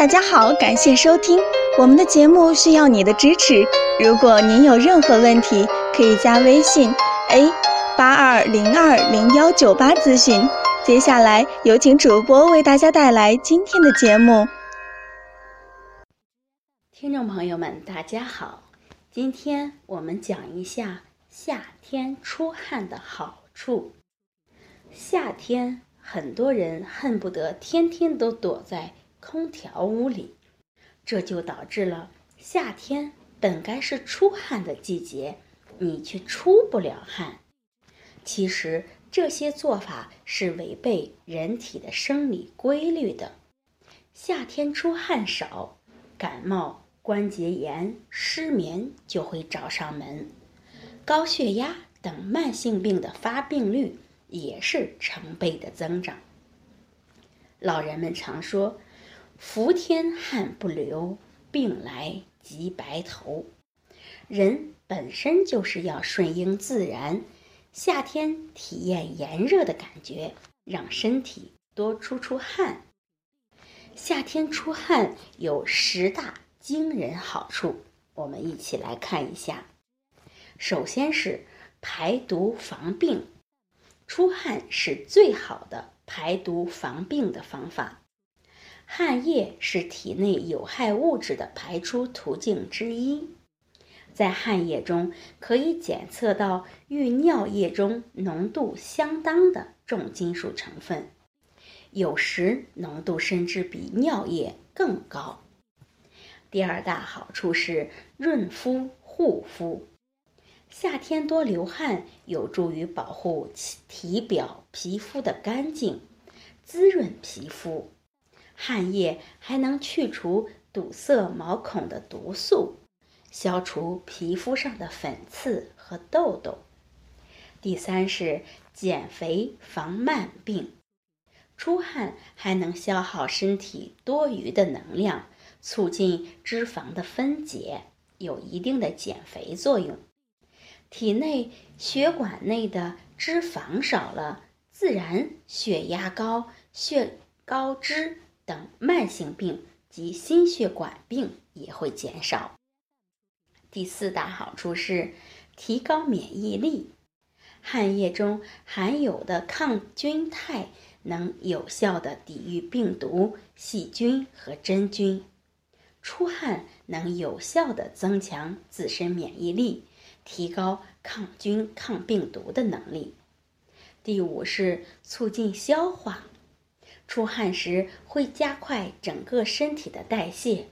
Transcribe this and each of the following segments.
大家好，感谢收听我们的节目，需要你的支持。如果您有任何问题，可以加微信 a 八二零二零幺九八咨询。接下来有请主播为大家带来今天的节目。听众朋友们，大家好，今天我们讲一下夏天出汗的好处。夏天，很多人恨不得天天都躲在。空调屋里，这就导致了夏天本该是出汗的季节，你却出不了汗。其实这些做法是违背人体的生理规律的。夏天出汗少，感冒、关节炎、失眠就会找上门，高血压等慢性病的发病率也是成倍的增长。老人们常说。伏天汗不流，病来即白头。人本身就是要顺应自然，夏天体验炎热的感觉，让身体多出出汗。夏天出汗有十大惊人好处，我们一起来看一下。首先是排毒防病，出汗是最好的排毒防病的方法。汗液是体内有害物质的排出途径之一，在汗液中可以检测到与尿液中浓度相当的重金属成分，有时浓度甚至比尿液更高。第二大好处是润肤护肤，夏天多流汗有助于保护体表皮肤的干净，滋润皮肤。汗液还能去除堵塞毛孔的毒素，消除皮肤上的粉刺和痘痘。第三是减肥防慢病，出汗还能消耗身体多余的能量，促进脂肪的分解，有一定的减肥作用。体内血管内的脂肪少了，自然血压高、血高脂。等慢性病及心血管病也会减少。第四大好处是提高免疫力，汗液中含有的抗菌肽能有效的抵御病毒、细菌和真菌。出汗能有效的增强自身免疫力，提高抗菌抗病毒的能力。第五是促进消化。出汗时会加快整个身体的代谢，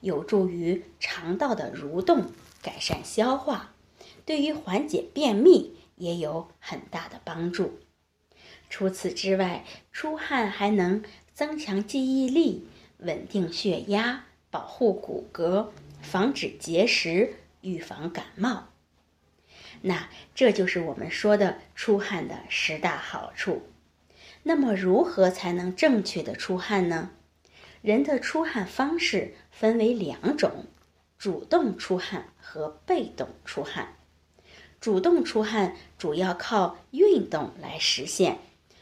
有助于肠道的蠕动，改善消化，对于缓解便秘也有很大的帮助。除此之外，出汗还能增强记忆力，稳定血压，保护骨骼，防止结石，预防感冒。那这就是我们说的出汗的十大好处。那么，如何才能正确的出汗呢？人的出汗方式分为两种：主动出汗和被动出汗。主动出汗主要靠运动来实现，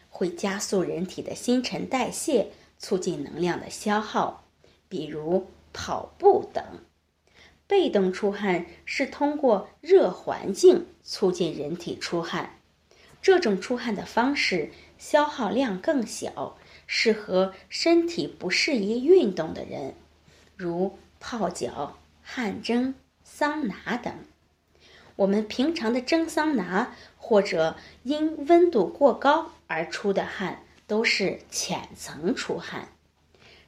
会加速人体的新陈代谢，促进能量的消耗，比如跑步等。被动出汗是通过热环境促进人体出汗，这种出汗的方式。消耗量更小，适合身体不适宜运动的人，如泡脚、汗蒸、桑拿等。我们平常的蒸桑拿或者因温度过高而出的汗，都是浅层出汗。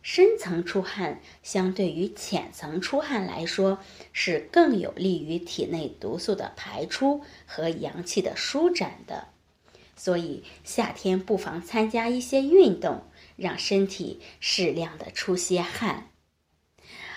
深层出汗相对于浅层出汗来说，是更有利于体内毒素的排出和阳气的舒展的。所以夏天不妨参加一些运动，让身体适量的出些汗。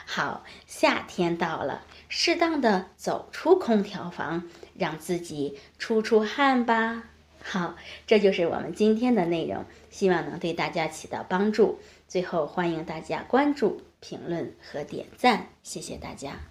好，夏天到了，适当的走出空调房，让自己出出汗吧。好，这就是我们今天的内容，希望能对大家起到帮助。最后，欢迎大家关注、评论和点赞，谢谢大家。